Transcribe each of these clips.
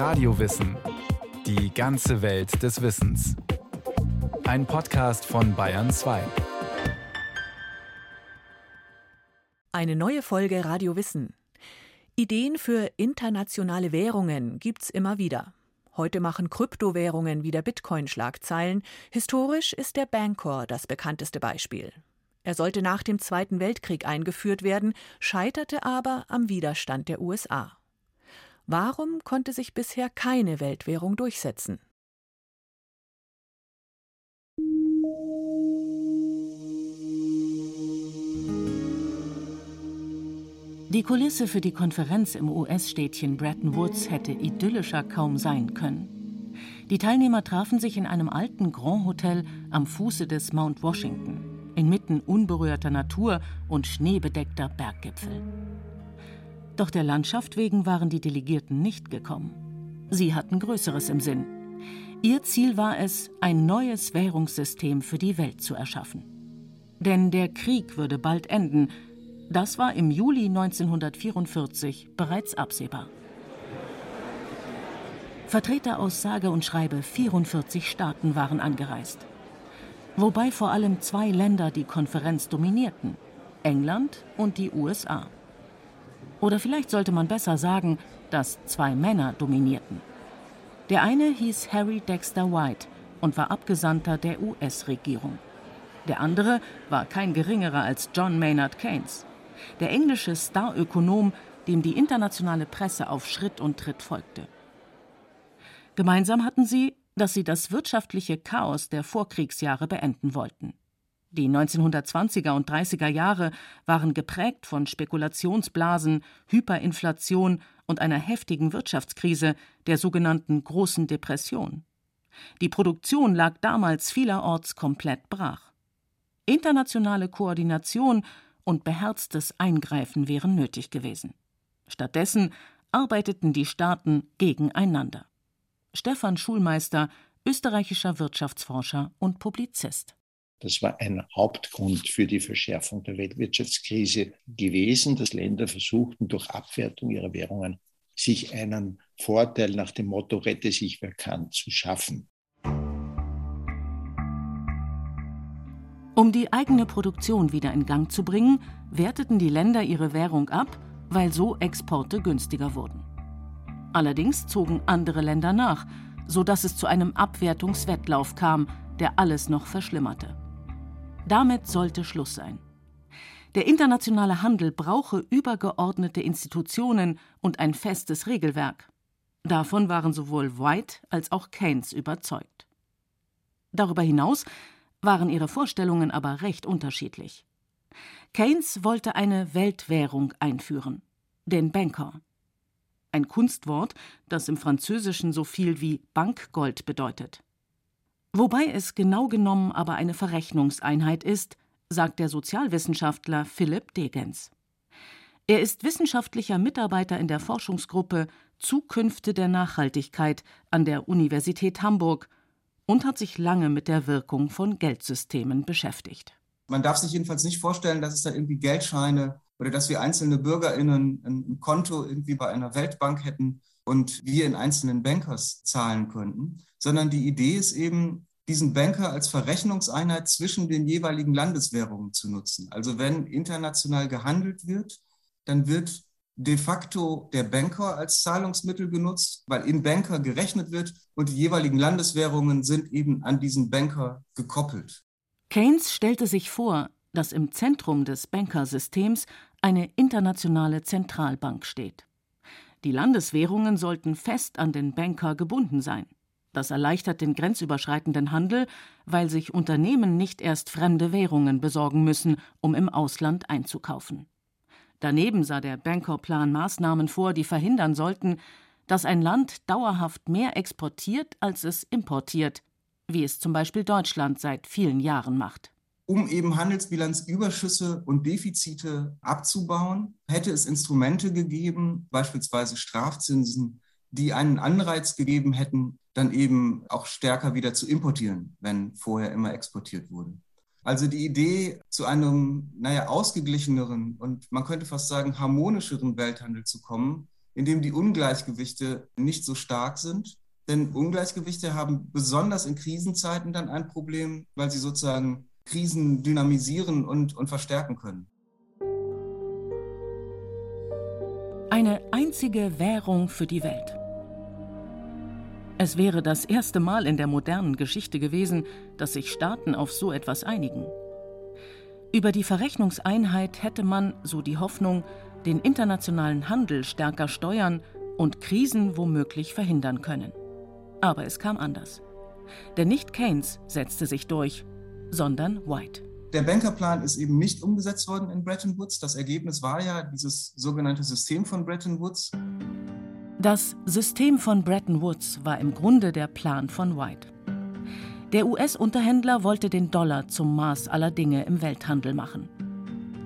Radiowissen. Die ganze Welt des Wissens. Ein Podcast von Bayern 2. Eine neue Folge Radio Wissen. Ideen für internationale Währungen gibt's immer wieder. Heute machen Kryptowährungen wie der Bitcoin Schlagzeilen. Historisch ist der Bancor das bekannteste Beispiel. Er sollte nach dem Zweiten Weltkrieg eingeführt werden, scheiterte aber am Widerstand der USA. Warum konnte sich bisher keine Weltwährung durchsetzen? Die Kulisse für die Konferenz im US-Städtchen Bretton Woods hätte idyllischer kaum sein können. Die Teilnehmer trafen sich in einem alten Grand Hotel am Fuße des Mount Washington inmitten unberührter Natur und schneebedeckter Berggipfel. Doch der Landschaft wegen waren die Delegierten nicht gekommen. Sie hatten Größeres im Sinn. Ihr Ziel war es, ein neues Währungssystem für die Welt zu erschaffen. Denn der Krieg würde bald enden. Das war im Juli 1944 bereits absehbar. Vertreter aus sage und schreibe 44 Staaten waren angereist wobei vor allem zwei Länder die Konferenz dominierten, England und die USA. Oder vielleicht sollte man besser sagen, dass zwei Männer dominierten. Der eine hieß Harry Dexter White und war Abgesandter der US-Regierung. Der andere war kein geringerer als John Maynard Keynes, der englische Starökonom, dem die internationale Presse auf Schritt und Tritt folgte. Gemeinsam hatten sie dass sie das wirtschaftliche Chaos der Vorkriegsjahre beenden wollten. Die 1920er und 30er Jahre waren geprägt von Spekulationsblasen, Hyperinflation und einer heftigen Wirtschaftskrise, der sogenannten Großen Depression. Die Produktion lag damals vielerorts komplett brach. Internationale Koordination und beherztes Eingreifen wären nötig gewesen. Stattdessen arbeiteten die Staaten gegeneinander. Stefan Schulmeister, österreichischer Wirtschaftsforscher und Publizist. Das war ein Hauptgrund für die Verschärfung der Weltwirtschaftskrise gewesen, dass Länder versuchten, durch Abwertung ihrer Währungen sich einen Vorteil nach dem Motto Rette sich wer kann zu schaffen. Um die eigene Produktion wieder in Gang zu bringen, werteten die Länder ihre Währung ab, weil so Exporte günstiger wurden. Allerdings zogen andere Länder nach, sodass es zu einem Abwertungswettlauf kam, der alles noch verschlimmerte. Damit sollte Schluss sein. Der internationale Handel brauche übergeordnete Institutionen und ein festes Regelwerk. Davon waren sowohl White als auch Keynes überzeugt. Darüber hinaus waren ihre Vorstellungen aber recht unterschiedlich. Keynes wollte eine Weltwährung einführen, den Banker ein Kunstwort, das im Französischen so viel wie Bankgold bedeutet. Wobei es genau genommen aber eine Verrechnungseinheit ist, sagt der Sozialwissenschaftler Philipp Degens. Er ist wissenschaftlicher Mitarbeiter in der Forschungsgruppe Zukünfte der Nachhaltigkeit an der Universität Hamburg und hat sich lange mit der Wirkung von Geldsystemen beschäftigt. Man darf sich jedenfalls nicht vorstellen, dass es da irgendwie Geldscheine oder dass wir einzelne BürgerInnen ein Konto irgendwie bei einer Weltbank hätten und wir in einzelnen Bankers zahlen könnten, sondern die Idee ist eben, diesen Banker als Verrechnungseinheit zwischen den jeweiligen Landeswährungen zu nutzen. Also wenn international gehandelt wird, dann wird de facto der Banker als Zahlungsmittel genutzt, weil in Banker gerechnet wird und die jeweiligen Landeswährungen sind eben an diesen Banker gekoppelt. Keynes stellte sich vor, dass im Zentrum des Bankersystems eine internationale Zentralbank steht. Die Landeswährungen sollten fest an den Banker gebunden sein. Das erleichtert den grenzüberschreitenden Handel, weil sich Unternehmen nicht erst fremde Währungen besorgen müssen, um im Ausland einzukaufen. Daneben sah der Bankerplan Maßnahmen vor, die verhindern sollten, dass ein Land dauerhaft mehr exportiert, als es importiert, wie es zum Beispiel Deutschland seit vielen Jahren macht um eben Handelsbilanzüberschüsse und Defizite abzubauen, hätte es Instrumente gegeben, beispielsweise Strafzinsen, die einen Anreiz gegeben hätten, dann eben auch stärker wieder zu importieren, wenn vorher immer exportiert wurde. Also die Idee, zu einem, naja, ausgeglicheneren und man könnte fast sagen harmonischeren Welthandel zu kommen, in dem die Ungleichgewichte nicht so stark sind. Denn Ungleichgewichte haben besonders in Krisenzeiten dann ein Problem, weil sie sozusagen Krisen dynamisieren und, und verstärken können. Eine einzige Währung für die Welt. Es wäre das erste Mal in der modernen Geschichte gewesen, dass sich Staaten auf so etwas einigen. Über die Verrechnungseinheit hätte man, so die Hoffnung, den internationalen Handel stärker steuern und Krisen womöglich verhindern können. Aber es kam anders. Denn nicht Keynes setzte sich durch, sondern White. Der Bankerplan ist eben nicht umgesetzt worden in Bretton Woods. Das Ergebnis war ja dieses sogenannte System von Bretton Woods. Das System von Bretton Woods war im Grunde der Plan von White. Der US-Unterhändler wollte den Dollar zum Maß aller Dinge im Welthandel machen.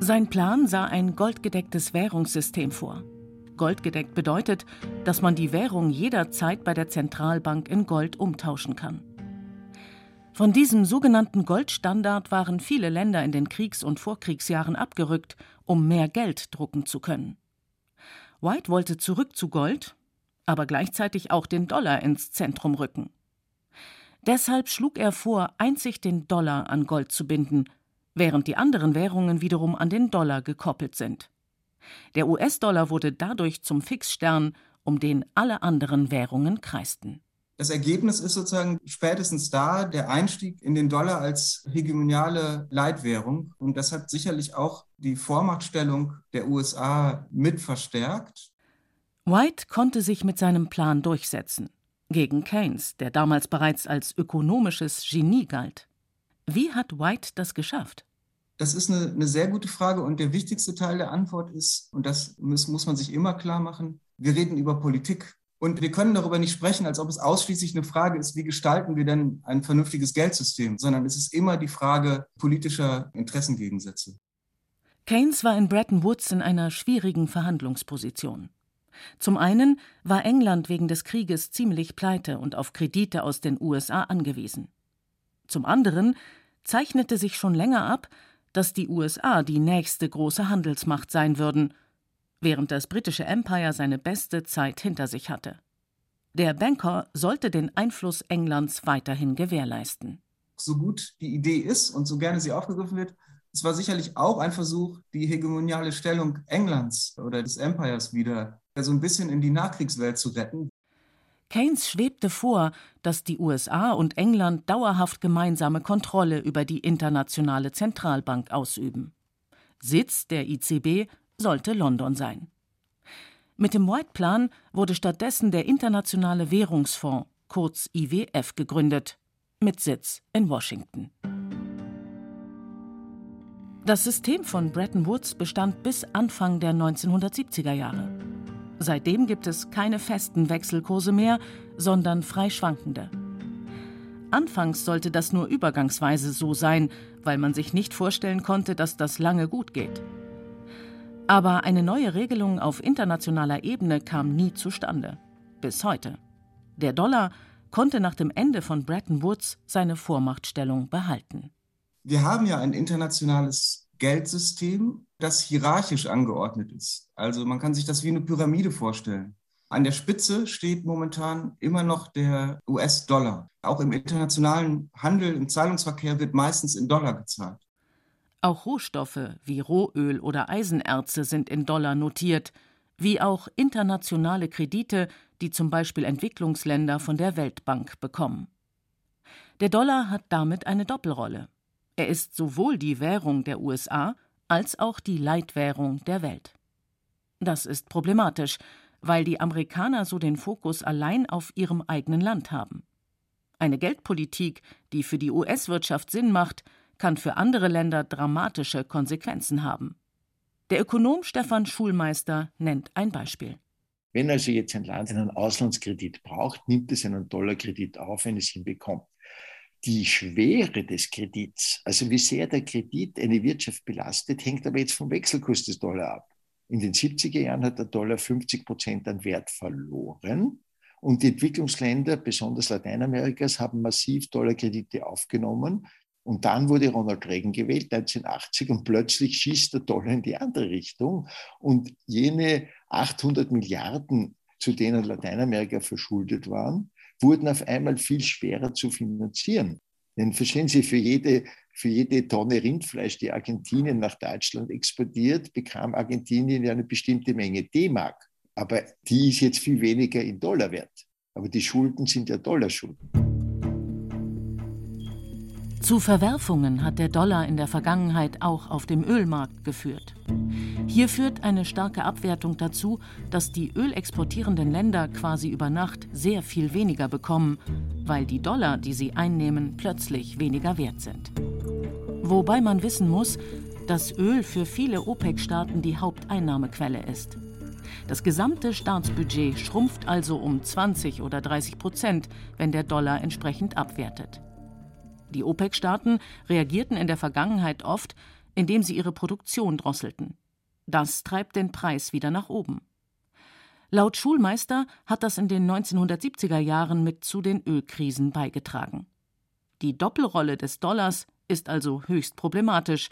Sein Plan sah ein goldgedecktes Währungssystem vor. Goldgedeckt bedeutet, dass man die Währung jederzeit bei der Zentralbank in Gold umtauschen kann. Von diesem sogenannten Goldstandard waren viele Länder in den Kriegs- und Vorkriegsjahren abgerückt, um mehr Geld drucken zu können. White wollte zurück zu Gold aber gleichzeitig auch den Dollar ins Zentrum rücken. Deshalb schlug er vor, einzig den Dollar an Gold zu binden, während die anderen Währungen wiederum an den Dollar gekoppelt sind. Der US-Dollar wurde dadurch zum Fixstern, um den alle anderen Währungen kreisten. Das Ergebnis ist sozusagen spätestens da der Einstieg in den Dollar als hegemoniale Leitwährung und das hat sicherlich auch die Vormachtstellung der USA mit verstärkt. White konnte sich mit seinem Plan durchsetzen. Gegen Keynes, der damals bereits als ökonomisches Genie galt. Wie hat White das geschafft? Das ist eine, eine, sehr gute Frage und der wichtigste Teil der Antwort ist, und das muss, muss man sich immer klar machen, wir reden über Politik. Und wir können darüber nicht sprechen, als ob es ausschließlich eine Frage ist, wie gestalten wir denn ein vernünftiges Geldsystem, sondern es ist immer die Frage politischer Interessengegensätze. Keynes war in Bretton Woods in einer schwierigen Verhandlungsposition. Zum einen war England wegen des Krieges ziemlich pleite und auf Kredite aus den USA angewiesen. Zum anderen zeichnete sich schon länger ab, dass die USA die nächste große Handelsmacht sein würden, während das britische Empire seine beste Zeit hinter sich hatte. Der Banker sollte den Einfluss Englands weiterhin gewährleisten. So gut die Idee ist und so gerne sie aufgegriffen wird, es war sicherlich auch ein Versuch, die hegemoniale Stellung Englands oder des Empires wieder so ein bisschen in die Nachkriegswelt zu retten. Keynes schwebte vor, dass die USA und England dauerhaft gemeinsame Kontrolle über die internationale Zentralbank ausüben. Sitz der ICB sollte London sein. Mit dem White-Plan wurde stattdessen der Internationale Währungsfonds, kurz IWF, gegründet, mit Sitz in Washington. Das System von Bretton Woods bestand bis Anfang der 1970er Jahre. Seitdem gibt es keine festen Wechselkurse mehr, sondern frei schwankende. Anfangs sollte das nur übergangsweise so sein, weil man sich nicht vorstellen konnte, dass das lange gut geht. Aber eine neue Regelung auf internationaler Ebene kam nie zustande. Bis heute. Der Dollar konnte nach dem Ende von Bretton Woods seine Vormachtstellung behalten wir haben ja ein internationales Geldsystem, das hierarchisch angeordnet ist. Also man kann sich das wie eine Pyramide vorstellen. An der Spitze steht momentan immer noch der US-Dollar. Auch im internationalen Handel, im Zahlungsverkehr wird meistens in Dollar gezahlt. Auch Rohstoffe wie Rohöl oder Eisenerze sind in Dollar notiert, wie auch internationale Kredite, die zum Beispiel Entwicklungsländer von der Weltbank bekommen. Der Dollar hat damit eine Doppelrolle. Er ist sowohl die Währung der USA als auch die Leitwährung der Welt. Das ist problematisch, weil die Amerikaner so den Fokus allein auf ihrem eigenen Land haben. Eine Geldpolitik, die für die US-Wirtschaft Sinn macht, kann für andere Länder dramatische Konsequenzen haben. Der Ökonom Stefan Schulmeister nennt ein Beispiel. Wenn also jetzt ein Land einen Auslandskredit braucht, nimmt es einen Dollarkredit auf, wenn es ihn bekommt die Schwere des Kredits, also wie sehr der Kredit eine Wirtschaft belastet, hängt aber jetzt vom Wechselkurs des Dollar ab. In den 70er Jahren hat der Dollar 50 Prozent an Wert verloren. Und die Entwicklungsländer, besonders Lateinamerikas, haben massiv Dollarkredite aufgenommen. Und dann wurde Ronald Reagan gewählt, 1980, und plötzlich schießt der Dollar in die andere Richtung. Und jene 800 Milliarden, zu denen Lateinamerika verschuldet waren, wurden auf einmal viel schwerer zu finanzieren. Denn verstehen Sie, für jede, für jede Tonne Rindfleisch, die Argentinien nach Deutschland exportiert, bekam Argentinien ja eine bestimmte Menge D-Mark. Aber die ist jetzt viel weniger in Dollar wert. Aber die Schulden sind ja Dollarschulden. Zu Verwerfungen hat der Dollar in der Vergangenheit auch auf dem Ölmarkt geführt. Hier führt eine starke Abwertung dazu, dass die ölexportierenden Länder quasi über Nacht sehr viel weniger bekommen, weil die Dollar, die sie einnehmen, plötzlich weniger wert sind. Wobei man wissen muss, dass Öl für viele OPEC-Staaten die Haupteinnahmequelle ist. Das gesamte Staatsbudget schrumpft also um 20 oder 30 Prozent, wenn der Dollar entsprechend abwertet. Die OPEC-Staaten reagierten in der Vergangenheit oft, indem sie ihre Produktion drosselten. Das treibt den Preis wieder nach oben. Laut Schulmeister hat das in den 1970er Jahren mit zu den Ölkrisen beigetragen. Die Doppelrolle des Dollars ist also höchst problematisch.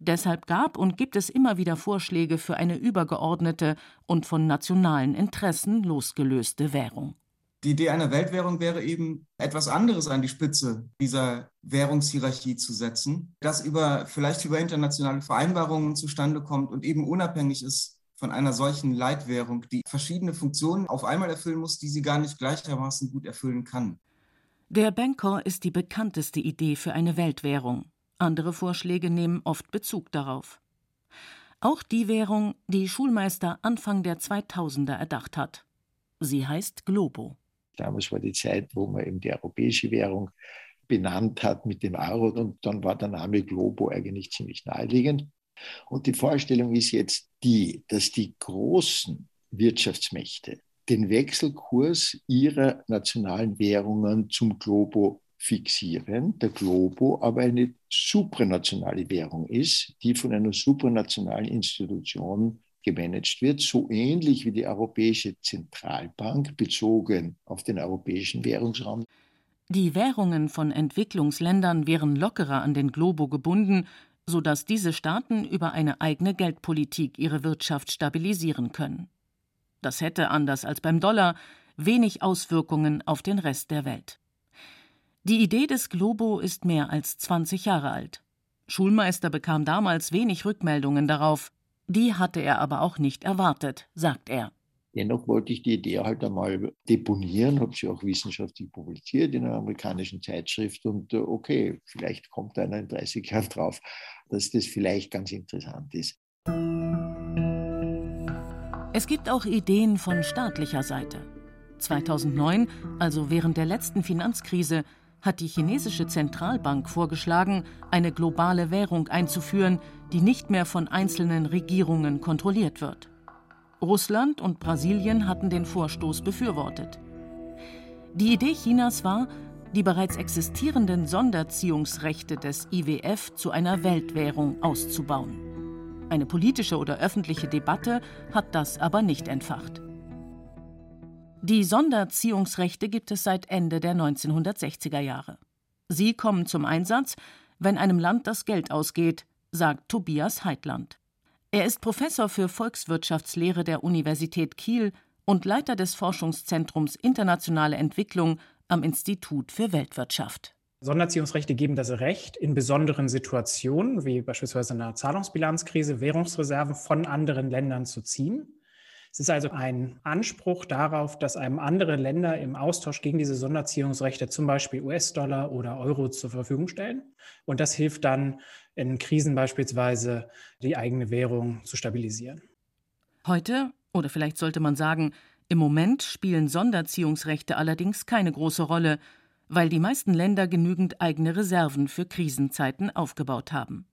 Deshalb gab und gibt es immer wieder Vorschläge für eine übergeordnete und von nationalen Interessen losgelöste Währung. Die Idee einer Weltwährung wäre eben, etwas anderes an die Spitze dieser Währungshierarchie zu setzen, das über, vielleicht über internationale Vereinbarungen zustande kommt und eben unabhängig ist von einer solchen Leitwährung, die verschiedene Funktionen auf einmal erfüllen muss, die sie gar nicht gleichermaßen gut erfüllen kann. Der Bankor ist die bekannteste Idee für eine Weltwährung. Andere Vorschläge nehmen oft Bezug darauf. Auch die Währung, die Schulmeister Anfang der 2000er erdacht hat. Sie heißt Globo. Damals war die Zeit, wo man eben die europäische Währung benannt hat mit dem Euro und dann war der Name Globo eigentlich ziemlich naheliegend. Und die Vorstellung ist jetzt die, dass die großen Wirtschaftsmächte den Wechselkurs ihrer nationalen Währungen zum Globo fixieren. Der Globo aber eine supranationale Währung ist, die von einer supranationalen Institution gemanagt wird, so ähnlich wie die Europäische Zentralbank bezogen auf den europäischen Währungsraum. Die Währungen von Entwicklungsländern wären lockerer an den Globo gebunden, sodass diese Staaten über eine eigene Geldpolitik ihre Wirtschaft stabilisieren können. Das hätte, anders als beim Dollar, wenig Auswirkungen auf den Rest der Welt. Die Idee des Globo ist mehr als 20 Jahre alt. Schulmeister bekam damals wenig Rückmeldungen darauf, die hatte er aber auch nicht erwartet, sagt er. Dennoch wollte ich die Idee halt einmal deponieren, habe sie auch wissenschaftlich publiziert in einer amerikanischen Zeitschrift und äh, okay, vielleicht kommt einer in 30 Jahren drauf, dass das vielleicht ganz interessant ist. Es gibt auch Ideen von staatlicher Seite. 2009, also während der letzten Finanzkrise, hat die chinesische Zentralbank vorgeschlagen, eine globale Währung einzuführen, die nicht mehr von einzelnen Regierungen kontrolliert wird. Russland und Brasilien hatten den Vorstoß befürwortet. Die Idee Chinas war, die bereits existierenden Sonderziehungsrechte des IWF zu einer Weltwährung auszubauen. Eine politische oder öffentliche Debatte hat das aber nicht entfacht. Die Sonderziehungsrechte gibt es seit Ende der 1960er Jahre. Sie kommen zum Einsatz, wenn einem Land das Geld ausgeht, sagt Tobias Heitland. Er ist Professor für Volkswirtschaftslehre der Universität Kiel und Leiter des Forschungszentrums Internationale Entwicklung am Institut für Weltwirtschaft. Sonderziehungsrechte geben das Recht, in besonderen Situationen, wie beispielsweise in einer Zahlungsbilanzkrise, Währungsreserven von anderen Ländern zu ziehen. Es ist also ein Anspruch darauf, dass einem andere Länder im Austausch gegen diese Sonderziehungsrechte zum Beispiel US-Dollar oder Euro zur Verfügung stellen. Und das hilft dann in Krisen beispielsweise, die eigene Währung zu stabilisieren. Heute, oder vielleicht sollte man sagen, im Moment spielen Sonderziehungsrechte allerdings keine große Rolle, weil die meisten Länder genügend eigene Reserven für Krisenzeiten aufgebaut haben.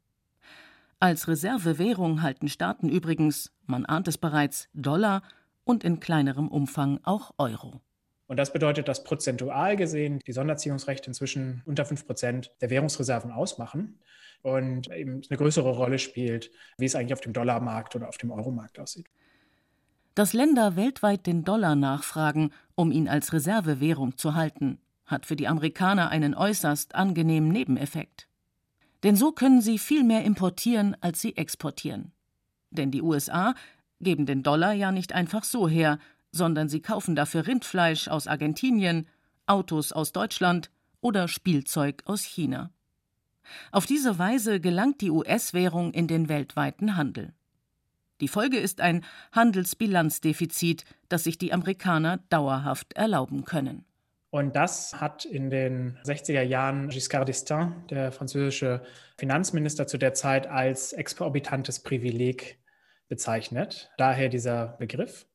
Als Reservewährung halten Staaten übrigens, man ahnt es bereits, Dollar und in kleinerem Umfang auch Euro. Und das bedeutet, dass prozentual gesehen die Sonderziehungsrechte inzwischen unter 5 Prozent der Währungsreserven ausmachen und eben eine größere Rolle spielt, wie es eigentlich auf dem Dollarmarkt oder auf dem Euromarkt aussieht. Dass Länder weltweit den Dollar nachfragen, um ihn als Reservewährung zu halten, hat für die Amerikaner einen äußerst angenehmen Nebeneffekt. Denn so können sie viel mehr importieren, als sie exportieren. Denn die USA geben den Dollar ja nicht einfach so her, sondern sie kaufen dafür Rindfleisch aus Argentinien, Autos aus Deutschland oder Spielzeug aus China. Auf diese Weise gelangt die US-Währung in den weltweiten Handel. Die Folge ist ein Handelsbilanzdefizit, das sich die Amerikaner dauerhaft erlauben können. Und das hat in den 60er Jahren Giscard d'Estaing, der französische Finanzminister zu der Zeit, als exorbitantes Privileg bezeichnet. Daher dieser Begriff,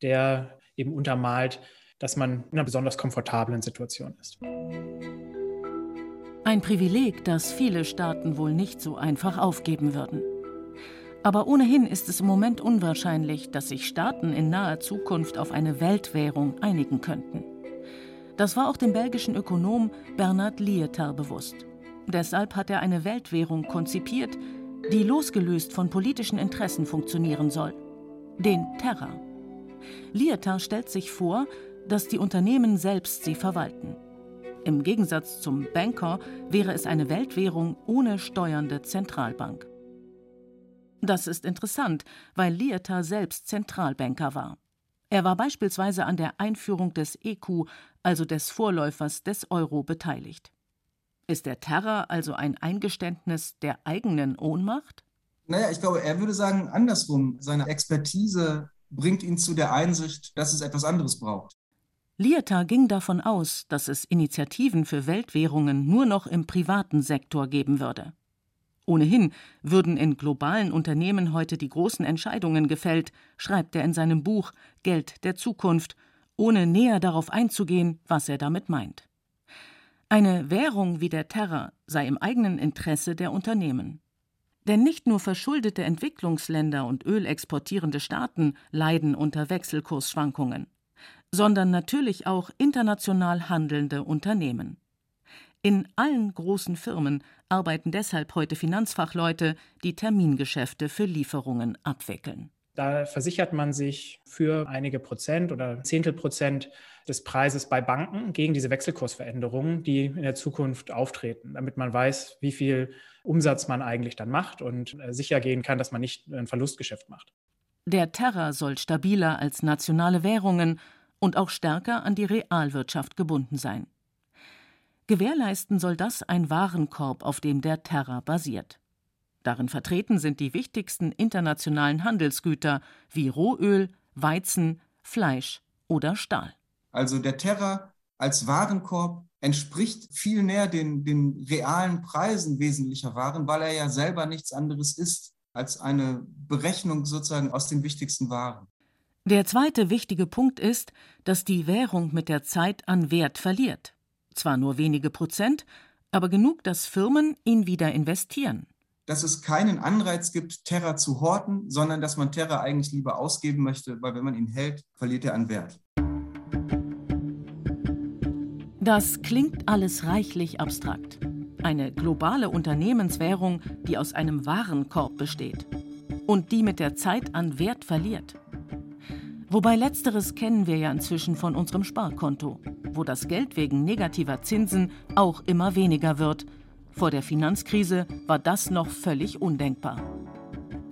der eben untermalt, dass man in einer besonders komfortablen Situation ist. Ein Privileg, das viele Staaten wohl nicht so einfach aufgeben würden. Aber ohnehin ist es im Moment unwahrscheinlich, dass sich Staaten in naher Zukunft auf eine Weltwährung einigen könnten. Das war auch dem belgischen Ökonom Bernard Lietaer bewusst. Deshalb hat er eine Weltwährung konzipiert, die losgelöst von politischen Interessen funktionieren soll. Den Terra. Lietaer stellt sich vor, dass die Unternehmen selbst sie verwalten. Im Gegensatz zum Banker wäre es eine Weltwährung ohne steuernde Zentralbank. Das ist interessant, weil Lietaer selbst Zentralbanker war. Er war beispielsweise an der Einführung des EQ, also des Vorläufers des Euro, beteiligt. Ist der Terror also ein Eingeständnis der eigenen Ohnmacht? Naja, ich glaube, er würde sagen, andersrum. Seine Expertise bringt ihn zu der Einsicht, dass es etwas anderes braucht. Lieta ging davon aus, dass es Initiativen für Weltwährungen nur noch im privaten Sektor geben würde. Ohnehin würden in globalen Unternehmen heute die großen Entscheidungen gefällt, schreibt er in seinem Buch Geld der Zukunft, ohne näher darauf einzugehen, was er damit meint. Eine Währung wie der Terror sei im eigenen Interesse der Unternehmen. Denn nicht nur verschuldete Entwicklungsländer und ölexportierende Staaten leiden unter Wechselkursschwankungen, sondern natürlich auch international handelnde Unternehmen. In allen großen Firmen arbeiten deshalb heute Finanzfachleute, die Termingeschäfte für Lieferungen abwickeln. Da versichert man sich für einige Prozent oder Zehntelprozent des Preises bei Banken gegen diese Wechselkursveränderungen, die in der Zukunft auftreten, damit man weiß, wie viel Umsatz man eigentlich dann macht und äh, sicher gehen kann, dass man nicht ein Verlustgeschäft macht. Der Terror soll stabiler als nationale Währungen und auch stärker an die Realwirtschaft gebunden sein. Gewährleisten soll das ein Warenkorb, auf dem der Terror basiert. Darin vertreten sind die wichtigsten internationalen Handelsgüter wie Rohöl, Weizen, Fleisch oder Stahl. Also der Terror als Warenkorb entspricht viel näher den, den realen Preisen wesentlicher Waren, weil er ja selber nichts anderes ist als eine Berechnung sozusagen aus den wichtigsten Waren. Der zweite wichtige Punkt ist, dass die Währung mit der Zeit an Wert verliert. Zwar nur wenige Prozent, aber genug, dass Firmen ihn wieder investieren. Dass es keinen Anreiz gibt, Terra zu horten, sondern dass man Terra eigentlich lieber ausgeben möchte, weil wenn man ihn hält, verliert er an Wert. Das klingt alles reichlich abstrakt. Eine globale Unternehmenswährung, die aus einem Warenkorb besteht und die mit der Zeit an Wert verliert. Wobei letzteres kennen wir ja inzwischen von unserem Sparkonto, wo das Geld wegen negativer Zinsen auch immer weniger wird. Vor der Finanzkrise war das noch völlig undenkbar.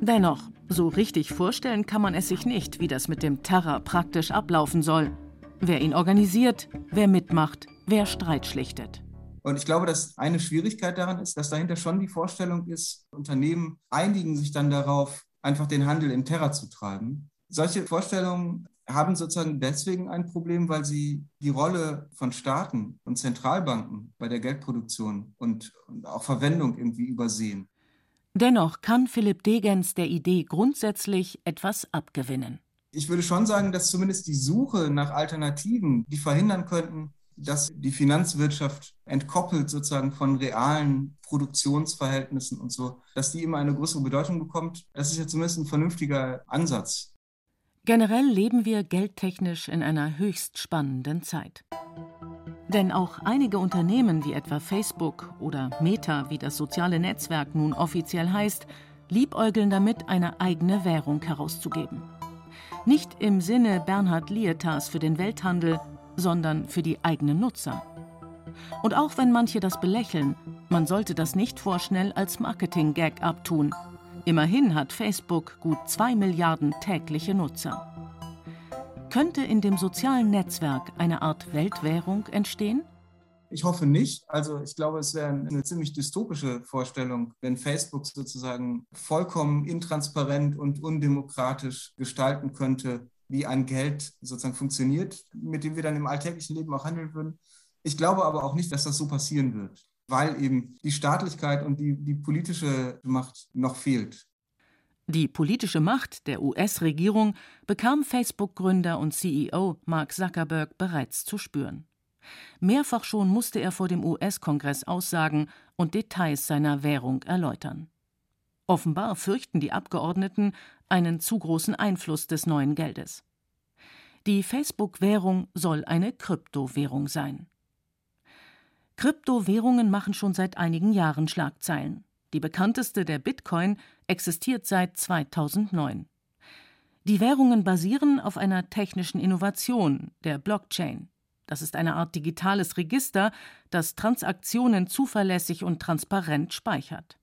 Dennoch, so richtig vorstellen kann man es sich nicht, wie das mit dem Terror praktisch ablaufen soll. Wer ihn organisiert, wer mitmacht, wer Streit schlichtet. Und ich glaube, dass eine Schwierigkeit daran ist, dass dahinter schon die Vorstellung ist, Unternehmen einigen sich dann darauf, einfach den Handel in Terror zu treiben solche Vorstellungen haben sozusagen deswegen ein Problem, weil sie die Rolle von Staaten und Zentralbanken bei der Geldproduktion und, und auch Verwendung irgendwie übersehen. Dennoch kann Philipp Degens der Idee grundsätzlich etwas abgewinnen. Ich würde schon sagen, dass zumindest die Suche nach Alternativen, die verhindern könnten, dass die Finanzwirtschaft entkoppelt sozusagen von realen Produktionsverhältnissen und so, dass die immer eine größere Bedeutung bekommt. Das ist ja zumindest ein vernünftiger Ansatz. Generell leben wir geldtechnisch in einer höchst spannenden Zeit. Denn auch einige Unternehmen wie etwa Facebook oder Meta, wie das soziale Netzwerk nun offiziell heißt, liebäugeln damit, eine eigene Währung herauszugeben. Nicht im Sinne Bernhard Lietas für den Welthandel, sondern für die eigenen Nutzer. Und auch wenn manche das belächeln, Man sollte das nicht vorschnell als Marketing-Gag abtun. Immerhin hat Facebook gut zwei Milliarden tägliche Nutzer. Könnte in dem sozialen Netzwerk eine Art Weltwährung entstehen? Ich hoffe nicht. Also ich glaube, es wäre eine ziemlich dystopische Vorstellung, wenn Facebook sozusagen vollkommen intransparent und undemokratisch gestalten könnte, wie ein Geld sozusagen funktioniert, mit dem wir dann im alltäglichen Leben auch handeln würden. Ich glaube aber auch nicht, dass das so passieren wird, weil eben die Staatlichkeit und die, die politische Macht noch fehlt. Die politische Macht der US-Regierung bekam Facebook-Gründer und CEO Mark Zuckerberg bereits zu spüren. Mehrfach schon musste er vor dem US-Kongress aussagen und Details seiner Währung erläutern. Offenbar fürchten die Abgeordneten einen zu großen Einfluss des neuen Geldes. Die Facebook-Währung soll eine Kryptowährung sein. Kryptowährungen machen schon seit einigen Jahren Schlagzeilen. Die bekannteste, der Bitcoin, existiert seit 2009. Die Währungen basieren auf einer technischen Innovation, der Blockchain. Das ist eine Art digitales Register, das Transaktionen zuverlässig und transparent speichert.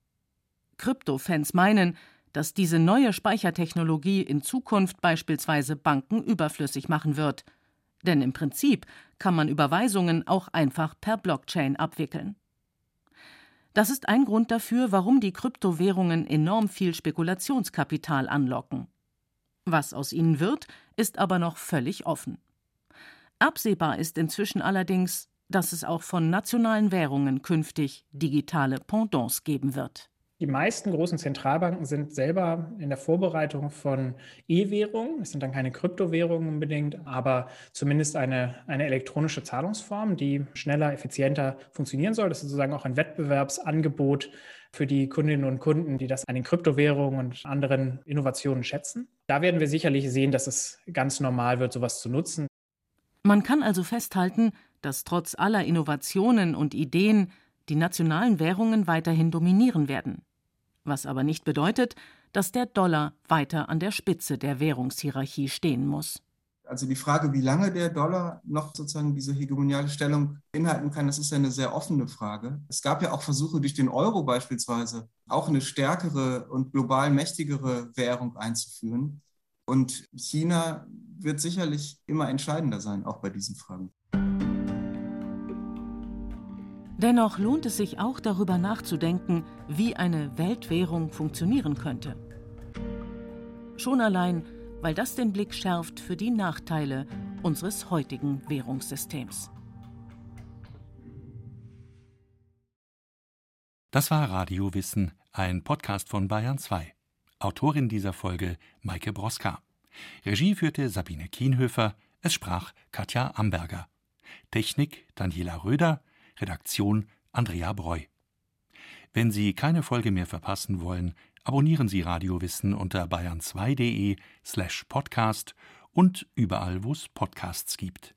Kryptofans meinen, dass diese neue Speichertechnologie in Zukunft beispielsweise Banken überflüssig machen wird. Denn im Prinzip kann man Überweisungen auch einfach per Blockchain abwickeln. Das ist ein Grund dafür, warum die Kryptowährungen enorm viel Spekulationskapital anlocken. Was aus ihnen wird, ist aber noch völlig offen. Absehbar ist inzwischen allerdings, dass es auch von nationalen Währungen künftig digitale Pendants geben wird. Die meisten großen Zentralbanken sind selber in der Vorbereitung von E-Währungen. Es sind dann keine Kryptowährungen unbedingt, aber zumindest eine, eine elektronische Zahlungsform, die schneller, effizienter funktionieren soll. Das ist sozusagen auch ein Wettbewerbsangebot für die Kundinnen und Kunden, die das an den Kryptowährungen und anderen Innovationen schätzen. Da werden wir sicherlich sehen, dass es ganz normal wird, sowas zu nutzen. Man kann also festhalten, dass trotz aller Innovationen und Ideen die nationalen Währungen weiterhin dominieren werden was aber nicht bedeutet, dass der Dollar weiter an der Spitze der Währungshierarchie stehen muss. Also die Frage, wie lange der Dollar noch sozusagen diese hegemoniale Stellung inhalten kann, das ist ja eine sehr offene Frage. Es gab ja auch Versuche durch den Euro beispielsweise, auch eine stärkere und global mächtigere Währung einzuführen. Und China wird sicherlich immer entscheidender sein, auch bei diesen Fragen. Dennoch lohnt es sich auch darüber nachzudenken, wie eine Weltwährung funktionieren könnte. Schon allein, weil das den Blick schärft für die Nachteile unseres heutigen Währungssystems. Das war Radio Wissen, ein Podcast von Bayern 2. Autorin dieser Folge Maike Broska. Regie führte Sabine Kienhöfer, es sprach Katja Amberger. Technik Daniela Röder, Redaktion Andrea Breu. Wenn Sie keine Folge mehr verpassen wollen, abonnieren Sie Radiowissen unter bayern2.de slash podcast und überall, wo es Podcasts gibt.